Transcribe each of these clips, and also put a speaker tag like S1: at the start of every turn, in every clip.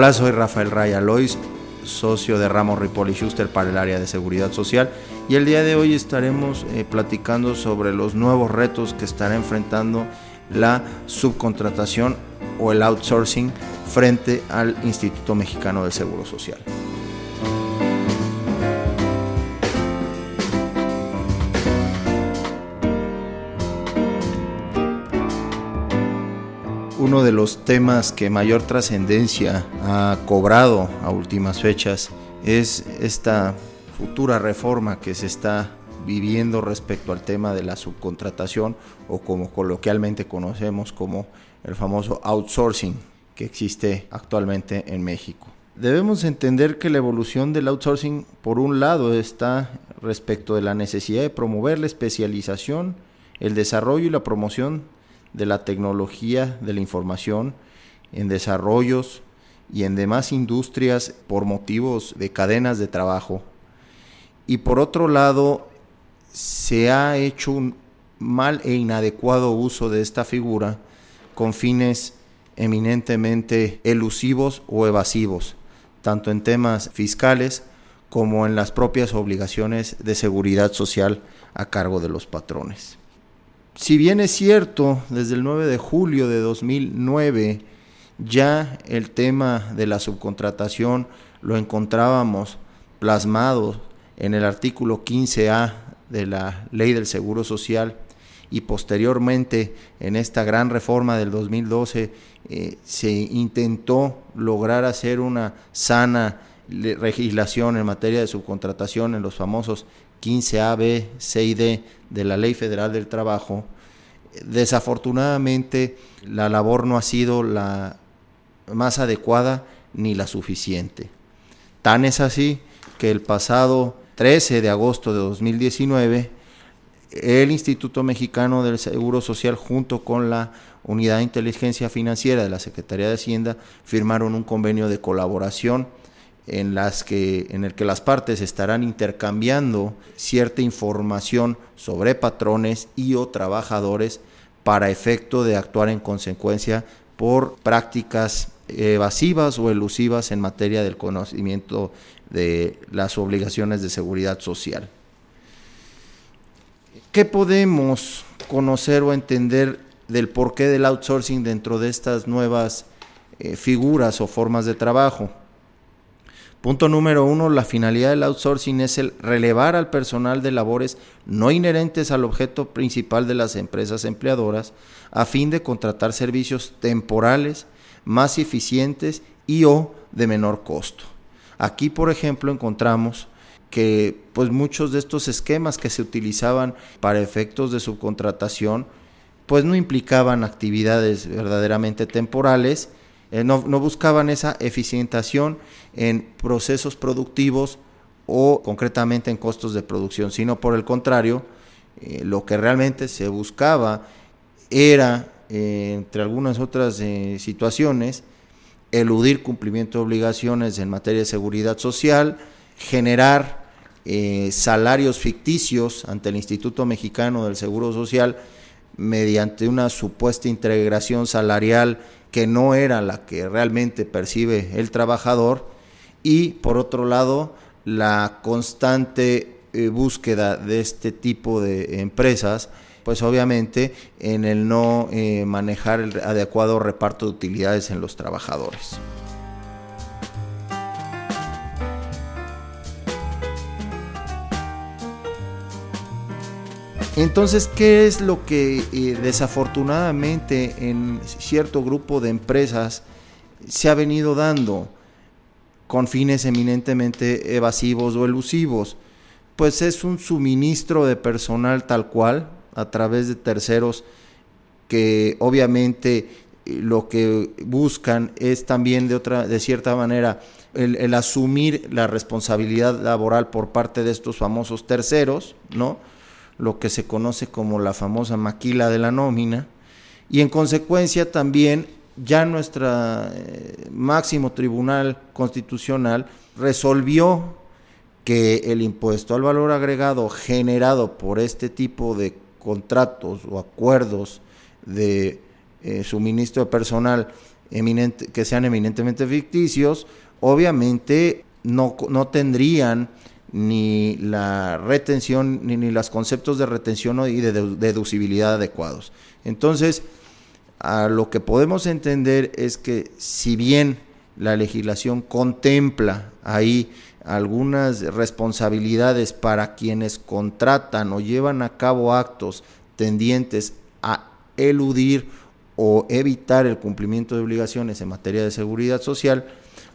S1: Hola, soy Rafael Raya Lois, socio de Ramos Ripoli Schuster para el área de seguridad social y el día de hoy estaremos eh, platicando sobre los nuevos retos que estará enfrentando la subcontratación o el outsourcing frente al Instituto Mexicano del Seguro Social. Uno de los temas que mayor trascendencia ha cobrado a últimas fechas es esta futura reforma que se está viviendo respecto al tema de la subcontratación o como coloquialmente conocemos como el famoso outsourcing que existe actualmente en México. Debemos entender que la evolución del outsourcing por un lado está respecto de la necesidad de promover la especialización, el desarrollo y la promoción de la tecnología de la información en desarrollos y en demás industrias por motivos de cadenas de trabajo. Y por otro lado, se ha hecho un mal e inadecuado uso de esta figura con fines eminentemente elusivos o evasivos, tanto en temas fiscales como en las propias obligaciones de seguridad social a cargo de los patrones si bien es cierto, desde el 9 de julio de 2009 ya el tema de la subcontratación lo encontrábamos plasmado en el artículo 15A de la Ley del Seguro Social y posteriormente en esta gran reforma del 2012 eh, se intentó lograr hacer una sana legislación en materia de subcontratación en los famosos 15A, B, C y D de la Ley Federal del Trabajo, desafortunadamente la labor no ha sido la más adecuada ni la suficiente. Tan es así que el pasado 13 de agosto de 2019, el Instituto Mexicano del Seguro Social junto con la Unidad de Inteligencia Financiera de la Secretaría de Hacienda firmaron un convenio de colaboración en, las que, en el que las partes estarán intercambiando cierta información sobre patrones y o trabajadores para efecto de actuar en consecuencia por prácticas evasivas o elusivas en materia del conocimiento de las obligaciones de seguridad social. ¿Qué podemos conocer o entender del porqué del outsourcing dentro de estas nuevas eh, figuras o formas de trabajo? Punto número uno, la finalidad del outsourcing es el relevar al personal de labores no inherentes al objeto principal de las empresas empleadoras a fin de contratar servicios temporales más eficientes y o de menor costo. Aquí, por ejemplo, encontramos que pues muchos de estos esquemas que se utilizaban para efectos de subcontratación pues no implicaban actividades verdaderamente temporales, eh, no, buscaban esa eficientación en procesos productivos o concretamente en costos de producción, sino por el contrario, eh, lo que realmente se buscaba era, eh, entre algunas otras situaciones, eludir cumplimiento de obligaciones en materia de seguridad social, generar salarios ficticios ante el Instituto Mexicano del Seguro Social mediante una supuesta integración salarial que no era la que realmente percibe el trabajador y por otro lado la constante eh, búsqueda de este tipo de empresas pues obviamente en el no eh, manejar el adecuado reparto de utilidades en los trabajadores. Entonces, ¿qué es lo que eh, desafortunadamente en cierto grupo de empresas se ha venido dando con fines eminentemente evasivos o elusivos? Pues es un suministro de personal tal cual a través de terceros que obviamente eh, lo que buscan es también de otra de cierta manera el, el asumir la responsabilidad laboral por parte de estos famosos terceros, ¿no? Lo que se conoce como la famosa maquila de la nómina, y en consecuencia también ya nuestro eh, máximo tribunal constitucional resolvió que el impuesto al valor agregado generado por este tipo de contratos o acuerdos de eh, suministro de personal que sean eminentemente ficticios, obviamente no, no tendrían ni la retención, ni, ni los conceptos de retención y de deducibilidad adecuados. Entonces, a lo que podemos entender es que si bien la legislación contempla ahí algunas responsabilidades para quienes contratan o llevan a cabo actos tendientes a eludir o evitar el cumplimiento de obligaciones en materia de seguridad social,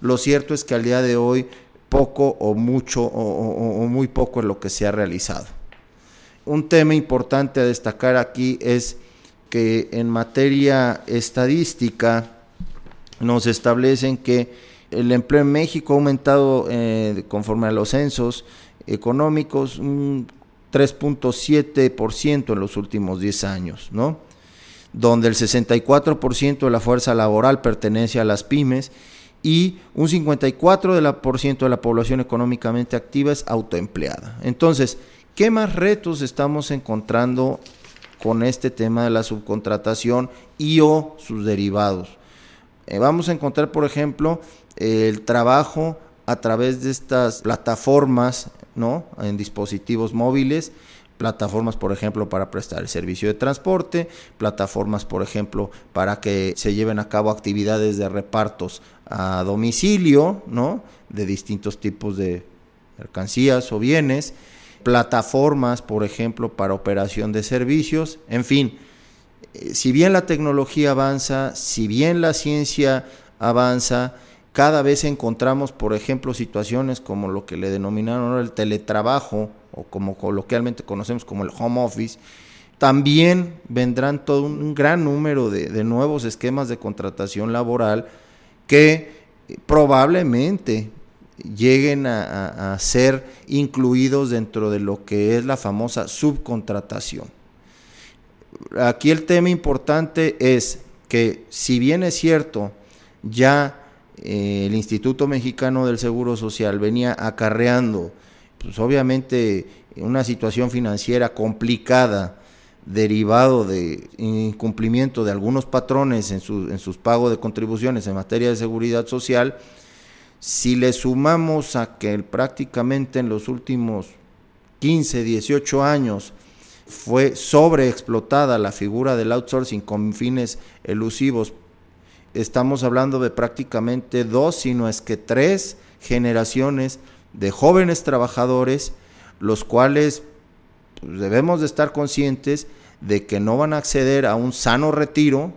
S1: lo cierto es que al día de hoy poco o mucho o, muy poco es lo que se ha realizado. Un tema importante a destacar aquí es que en materia estadística nos establecen que el empleo en México ha aumentado eh, conforme a los censos económicos un 3.7% en los últimos 10 años, ¿no? Donde el 64% de la fuerza laboral pertenece a las pymes y un 54% de la población económicamente activa es autoempleada. Entonces, ¿qué más retos estamos encontrando con este tema de la subcontratación y o sus derivados? Eh, vamos a encontrar, por ejemplo, el trabajo a través de estas plataformas, ¿no? En dispositivos móviles, plataformas, por ejemplo, para prestar el servicio de transporte, plataformas, por ejemplo, para que se lleven a cabo actividades de repartos a domicilio, ¿no? De distintos tipos de mercancías o bienes, plataformas, por ejemplo, para operación de servicios, en fin, eh, si bien la tecnología avanza, si bien la ciencia avanza, cada vez encontramos, por ejemplo, situaciones como lo que le denominaron el teletrabajo, o como coloquialmente conocemos como el home office, también vendrán todo un gran número de, nuevos esquemas de contratación laboral que probablemente lleguen a, ser incluidos dentro de lo que es la famosa subcontratación. Aquí el tema importante es que si bien es cierto, ya eh, el Instituto Mexicano del Seguro Social venía acarreando pues obviamente una situación financiera complicada derivado de incumplimiento de algunos patrones en, en sus pagos de contribuciones en materia de seguridad social, si le sumamos a que prácticamente en los últimos 15, 18 años fue sobreexplotada la figura del outsourcing con fines elusivos, estamos hablando de prácticamente dos, sino es que tres generaciones de jóvenes trabajadores, los cuales pues, debemos de estar conscientes de que no van a acceder a un sano retiro,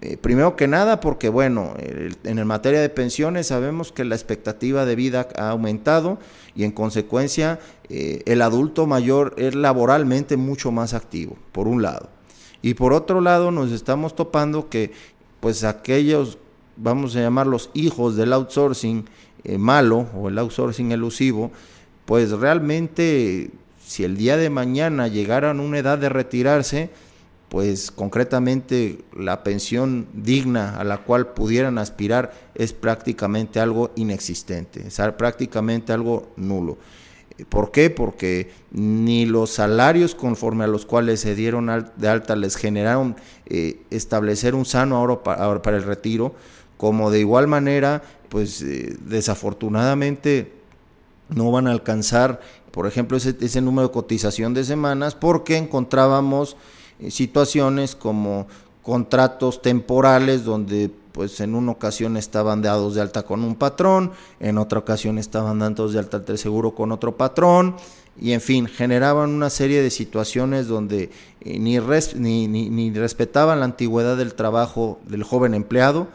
S1: eh, primero que nada porque, bueno, en el materia de pensiones sabemos que la expectativa de vida ha aumentado y en consecuencia eh, el adulto mayor es laboralmente mucho más activo, por un lado. Y por otro lado nos estamos topando que pues aquellos, vamos a llamarlos hijos del outsourcing, eh, malo o el outsourcing elusivo, pues realmente si el día de mañana llegaran a una edad de retirarse, pues concretamente la pensión digna a la cual pudieran aspirar es prácticamente algo inexistente, es prácticamente algo nulo. ¿Por qué? Porque ni los salarios conforme a los cuales se dieron de alta les generaron eh, establecer un sano ahorro para, para el retiro, como de igual manera pues eh, desafortunadamente no van a alcanzar, por ejemplo, ese, ese número de cotización de semanas porque encontrábamos eh, situaciones como contratos temporales donde pues en una ocasión estaban dados de alta con un patrón, en otra ocasión estaban dados de alta del seguro con otro patrón, y en fin, generaban una serie de situaciones donde eh, ni, ni, ni, respetaban la antigüedad del trabajo del joven empleado,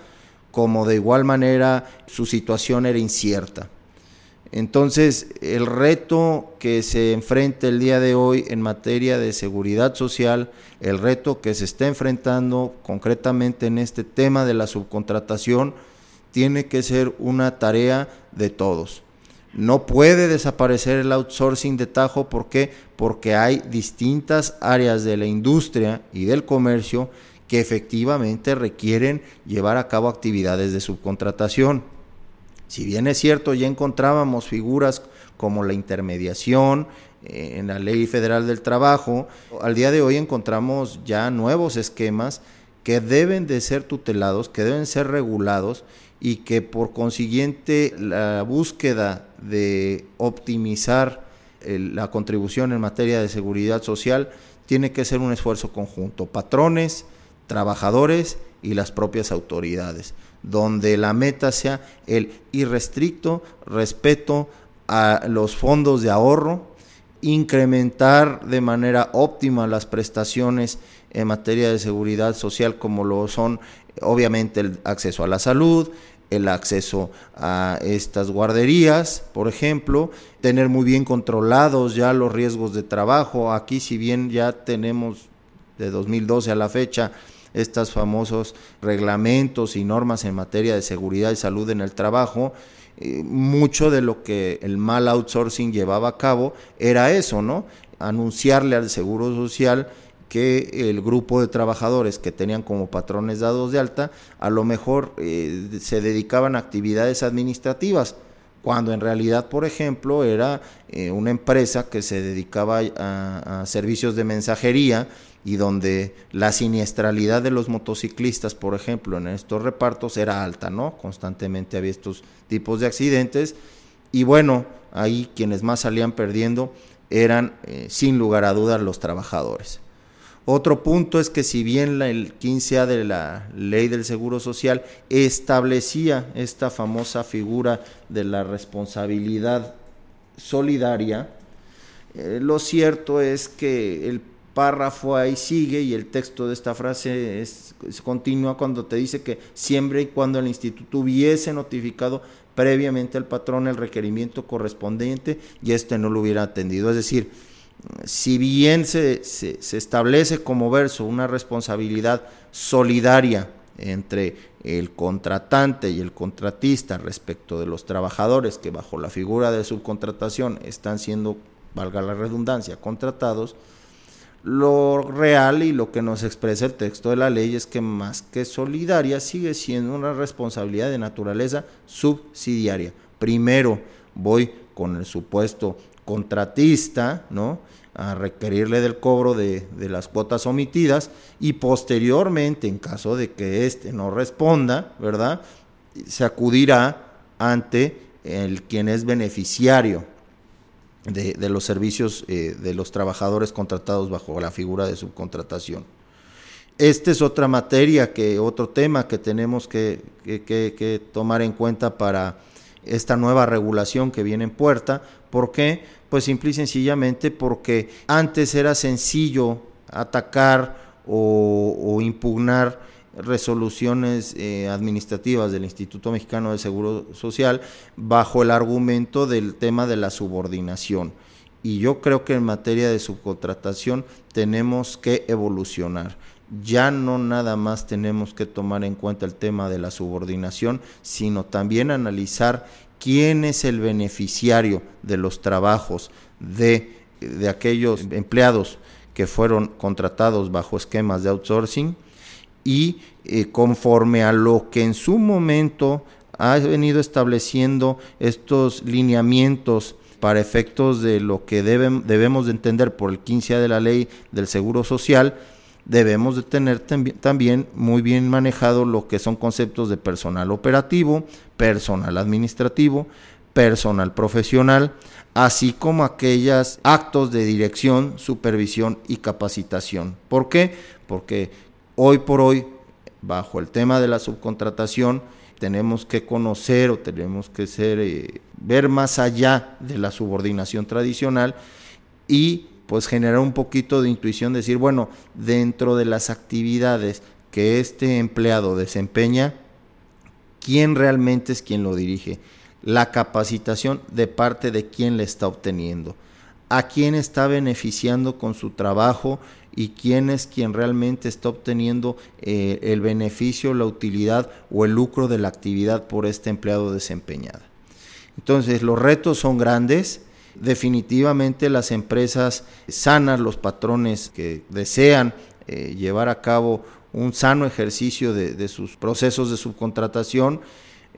S1: como de igual manera su situación era incierta. Entonces, el reto que se enfrenta el día de hoy en materia de seguridad social, el reto que se está enfrentando concretamente en este tema de la subcontratación, tiene que ser una tarea de todos. No puede desaparecer el outsourcing de Tajo, ¿por qué? Porque hay distintas áreas de la industria y del comercio que efectivamente requieren llevar a cabo actividades de subcontratación. Si bien es cierto, ya encontrábamos figuras como la intermediación eh, en la Ley Federal del Trabajo, al día de hoy encontramos ya nuevos esquemas que deben de ser tutelados, que deben ser regulados y que por consiguiente la búsqueda de optimizar la contribución en materia de seguridad social tiene que ser un esfuerzo conjunto, patrones, trabajadores y las propias autoridades, donde la meta sea el irrestricto respeto a los fondos de ahorro, incrementar de manera óptima las prestaciones en materia de seguridad social como lo son obviamente el acceso a la salud, el acceso a estas guarderías, por ejemplo, tener muy bien controlados ya los riesgos de trabajo. Aquí si bien ya tenemos de 2012 a la fecha estos famosos reglamentos y normas en materia de seguridad y salud en el trabajo, eh, mucho de lo que el mal outsourcing llevaba a cabo era eso, ¿no? Anunciarle al Seguro Social que el grupo de trabajadores que tenían como patrones dados de alta a lo mejor eh, se dedicaban a actividades administrativas, cuando en realidad, por ejemplo, era eh, una empresa que se dedicaba a, servicios de mensajería y donde la siniestralidad de los motociclistas, por ejemplo, en estos repartos era alta, ¿no? Constantemente había estos tipos de accidentes y bueno, ahí quienes más salían perdiendo eran, eh, sin lugar a dudas, los trabajadores. Otro punto es que si bien el 15A de la ley del Seguro Social establecía esta famosa figura de la responsabilidad solidaria, eh, lo cierto es que el párrafo ahí sigue y el texto de esta frase es, continua cuando te dice que siempre y cuando el instituto hubiese notificado previamente al patrón el requerimiento correspondiente y este no lo hubiera atendido. Es decir, si bien se, se, establece como verso una responsabilidad solidaria entre el contratante y el contratista respecto de los trabajadores que bajo la figura de subcontratación están siendo, valga la redundancia, contratados, lo real y lo que nos expresa el texto de la ley es que más que solidaria sigue siendo una responsabilidad de naturaleza subsidiaria. Primero voy con el supuesto contratista, ¿no? A requerirle del cobro de, las cuotas omitidas y posteriormente, en caso de que éste no responda, ¿verdad? Se acudirá ante el quien es beneficiario de, los servicios eh, de los trabajadores contratados bajo la figura de subcontratación. Esta es otra materia, que otro tema que tenemos que, que tomar en cuenta para esta nueva regulación que viene en puerta. ¿Por qué? Pues simple y sencillamente porque antes era sencillo atacar o, impugnar resoluciones eh, administrativas del Instituto Mexicano de Seguro Social bajo el argumento del tema de la subordinación. Y yo creo que en materia de subcontratación tenemos que evolucionar. Ya no nada más tenemos que tomar en cuenta el tema de la subordinación, sino también analizar quién es el beneficiario de los trabajos de, aquellos empleados que fueron contratados bajo esquemas de outsourcing y eh, conforme a lo que en su momento ha venido estableciendo estos lineamientos para efectos de lo que debemos de entender por el 15 de la ley del Seguro Social, debemos de tener también muy bien manejado lo que son conceptos de personal operativo, personal administrativo, personal profesional, así como aquellos actos de dirección, supervisión y capacitación. ¿Por qué? Porque hoy por hoy, bajo el tema de la subcontratación, tenemos que conocer o tenemos que ser, eh, ver más allá de la subordinación tradicional y pues generar un poquito de intuición, decir, bueno, dentro de las actividades que este empleado desempeña, quién realmente es quien lo dirige, la capacitación de parte de quién le está obteniendo, a quién está beneficiando con su trabajo y quién es quien realmente está obteniendo eh, el beneficio, la utilidad o el lucro de la actividad por este empleado desempeñada. Entonces los retos son grandes, definitivamente las empresas sanas, los patrones que desean eh, llevar a cabo un sano ejercicio de, sus procesos de subcontratación,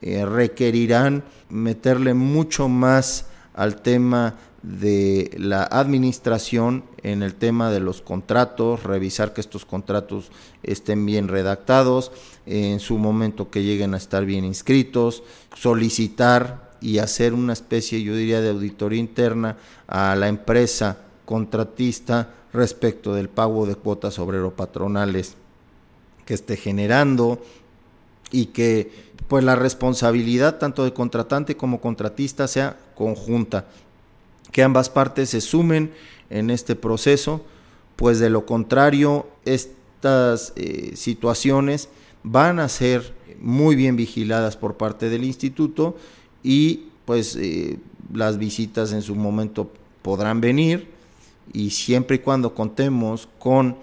S1: eh, requerirán meterle mucho más al tema de la administración en el tema de los contratos, revisar que estos contratos estén bien redactados, en su momento que lleguen a estar bien inscritos, solicitar y hacer una especie, yo diría, de auditoría interna a la empresa contratista respecto del pago de cuotas obrero patronales que esté generando y que pues la responsabilidad tanto de contratante como contratista sea conjunta. Que ambas partes se sumen en este proceso, pues de lo contrario estas eh, situaciones van a ser muy bien vigiladas por parte del instituto y pues eh, las visitas en su momento podrán venir y siempre y cuando contemos con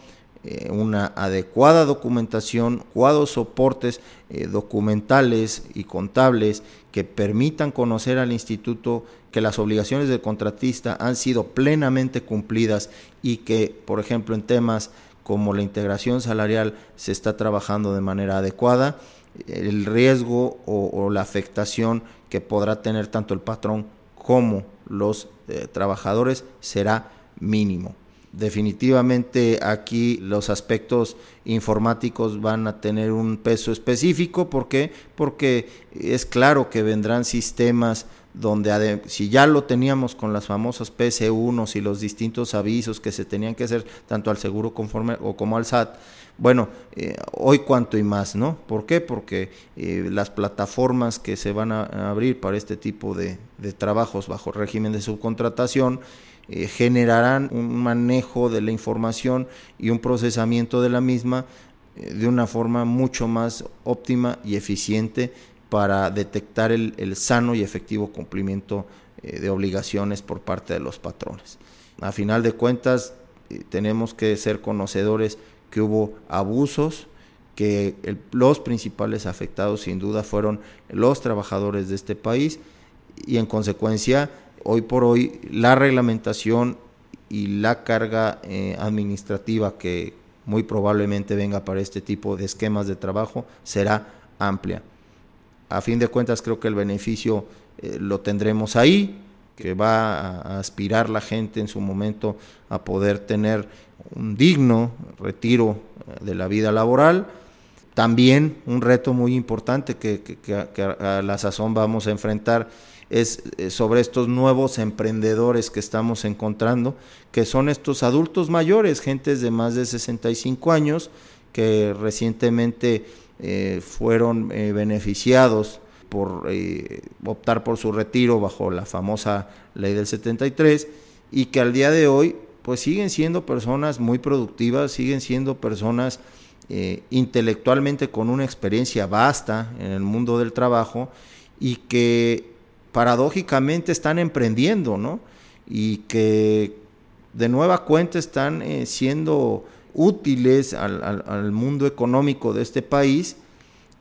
S1: eh, una adecuada documentación, adecuados soportes eh, documentales y contables que permitan conocer al instituto que las obligaciones del contratista han sido plenamente cumplidas y que, por ejemplo, en temas como la integración salarial se está trabajando de manera adecuada, el riesgo o, la afectación que podrá tener tanto el patrón como los eh, trabajadores será mínimo. Definitivamente aquí los aspectos informáticos van a tener un peso específico. ¿Por qué? Porque es claro que vendrán sistemas donde si ya lo teníamos con las famosas PC1 y los distintos avisos que se tenían que hacer tanto al seguro conforme o como al SAT, bueno, eh, hoy cuanto y más, ¿no? ¿Por qué? Porque eh, las plataformas que se van a, abrir para este tipo de, trabajos bajo régimen de subcontratación eh, generarán un manejo de la información y un procesamiento de la misma de una forma mucho más óptima y eficiente para detectar el, sano y efectivo cumplimiento de obligaciones por parte de los patrones. A final de cuentas, tenemos que ser conocedores que hubo abusos, que los principales afectados sin duda fueron los trabajadores de este país y en consecuencia hoy por hoy la reglamentación y la carga eh, administrativa que muy probablemente venga para este tipo de esquemas de trabajo será amplia. A fin de cuentas creo que el beneficio eh, lo tendremos ahí, que va a aspirar la gente en su momento a poder tener un digno retiro eh, de la vida laboral. También un reto muy importante que, a la sazón vamos a enfrentar es eh, sobre estos nuevos emprendedores que estamos encontrando, que son estos adultos mayores, gentes de más de 65 años, que recientemente eh, fueron beneficiados por optar por su retiro bajo la famosa ley del 73 y que al día de hoy pues siguen siendo personas muy productivas, siguen siendo personas intelectualmente con una experiencia vasta en el mundo del trabajo y que paradójicamente están emprendiendo, ¿no? Y que de nueva cuenta están eh, siendo útiles al, mundo económico de este país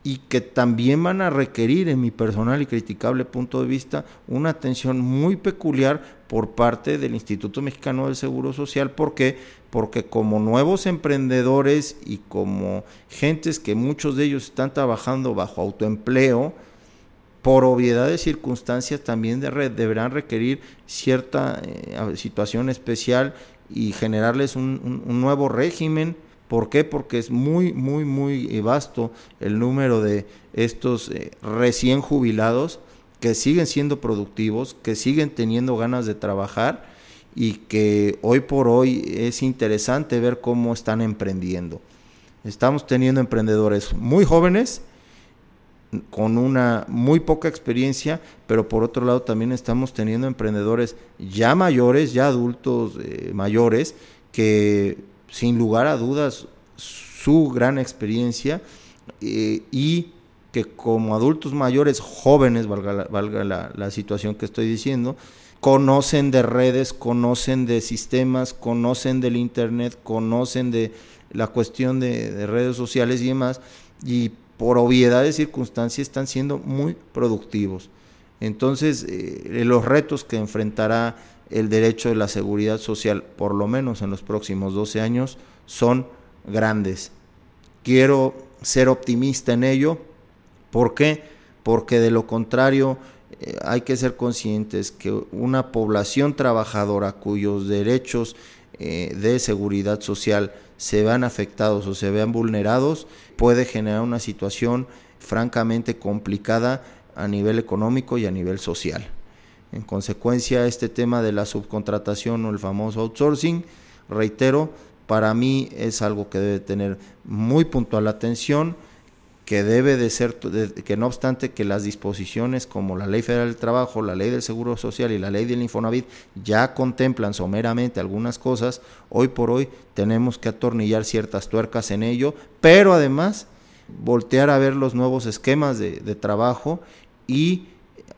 S1: y que también van a requerir, en mi personal y criticable punto de vista, una atención muy peculiar por parte del Instituto Mexicano del Seguro Social. ¿Por qué? Porque como nuevos emprendedores y como gentes que muchos de ellos están trabajando bajo autoempleo, por obviedad de circunstancias también deberán requerir cierta eh, situación especial y generarles un, nuevo régimen. ¿Por qué? Porque es muy, muy, muy vasto el número de estos eh, recién jubilados que siguen siendo productivos, que siguen teniendo ganas de trabajar y que hoy por hoy es interesante ver cómo están emprendiendo. Estamos teniendo emprendedores muy jóvenes con una muy poca experiencia, pero por otro lado también estamos teniendo emprendedores ya mayores, ya adultos eh, mayores, que sin lugar a dudas su gran experiencia eh, y que como adultos mayores jóvenes, valga, la, situación que estoy diciendo, conocen de redes, conocen de sistemas, conocen del Internet, conocen de la cuestión de, de redes sociales y demás, y por obviedad de circunstancias están siendo muy productivos. Entonces, eh, los retos que enfrentará el derecho de la seguridad social, por lo menos en los próximos 12 años, son grandes. Quiero ser optimista en ello. ¿Por qué? Porque de lo contrario, eh, hay que ser conscientes que una población trabajadora cuyos derechos eh, de seguridad social se vean afectados o se vean vulnerados puede generar una situación francamente complicada a nivel económico y a nivel social. En consecuencia, este tema de la subcontratación o el famoso outsourcing, reitero, para mí es algo que debe tener muy puntual atención, que debe de ser, que no obstante que las disposiciones como la Ley Federal del Trabajo, la Ley del Seguro Social y la Ley del Infonavit ya contemplan someramente algunas cosas, hoy por hoy tenemos que atornillar ciertas tuercas en ello, pero además voltear a ver los nuevos esquemas de, de trabajo y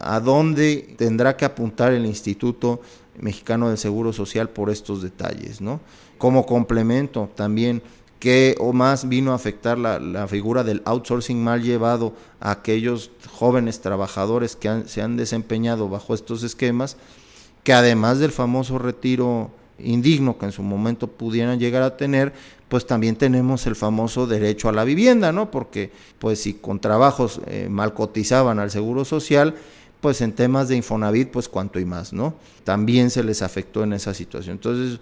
S1: a dónde tendrá que apuntar el Instituto Mexicano del Seguro Social por estos detalles, ¿no? Como complemento también que o más vino a afectar la, figura del outsourcing mal llevado a aquellos jóvenes trabajadores que se han desempeñado bajo estos esquemas, que además del famoso retiro indigno que en su momento pudieran llegar a tener, pues también tenemos el famoso derecho a la vivienda, ¿no? Porque pues si con trabajos eh, mal cotizaban al Seguro Social, pues en temas de Infonavit, pues cuanto y más, ¿no? También se les afectó en esa situación. Entonces,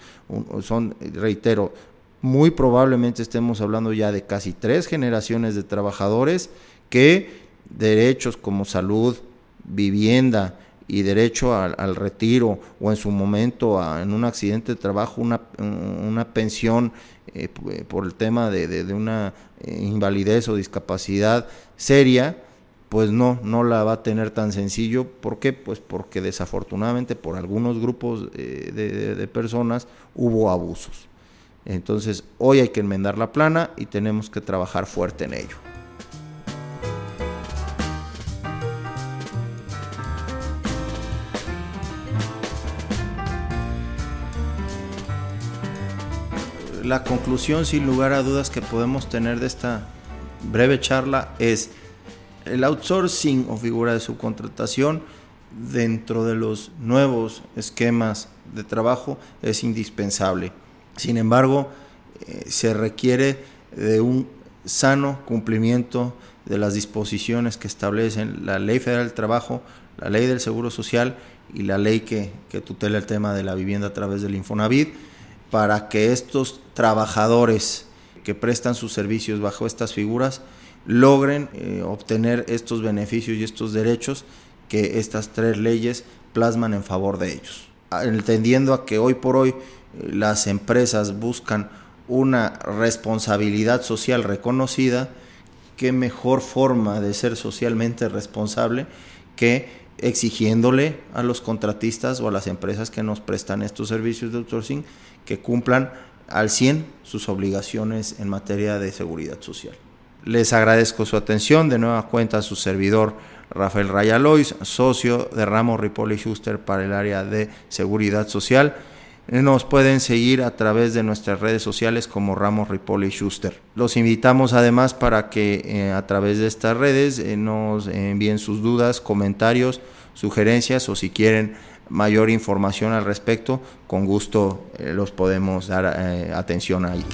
S1: son, reitero, muy probablemente estemos hablando ya de casi tres generaciones de trabajadores que derechos como salud, vivienda y derecho al, retiro o en su momento en un accidente de trabajo una, una pensión eh, por el tema de, una eh, invalidez o discapacidad seria, pues no, no la va a tener tan sencillo. ¿Por qué? Pues porque desafortunadamente por algunos grupos eh, de personas hubo abusos. Entonces hoy hay que enmendar la plana y tenemos que trabajar fuerte en ello. La conclusión sin lugar a dudas que podemos tener de esta breve charla es el outsourcing o figura de subcontratación dentro de los nuevos esquemas de trabajo es indispensable. Sin embargo, eh, se requiere de un sano cumplimiento de las disposiciones que establecen la Ley Federal del Trabajo, la Ley del Seguro Social y la ley que, tutela el tema de la vivienda a través del Infonavit, para que estos trabajadores que prestan sus servicios bajo estas figuras logren eh, obtener estos beneficios y estos derechos que estas tres leyes plasman en favor de ellos. Entendiendo a que hoy por hoy las empresas buscan una responsabilidad social reconocida, qué mejor forma de ser socialmente responsable que exigiéndole a los contratistas o a las empresas que nos prestan estos servicios de outsourcing que cumplan al 100 sus obligaciones en materia de seguridad social. Les agradezco su atención, de nueva cuenta su servidor Rafael Rayalois, socio de Ramos Ripoli Schuster para el área de seguridad social. Nos pueden seguir a través de nuestras redes sociales como Ramos Ripoli Schuster. Los invitamos además para que eh, a través de estas redes eh, nos envíen sus dudas, comentarios, sugerencias o si quieren mayor información al respecto, con gusto eh, los podemos dar atención ahí.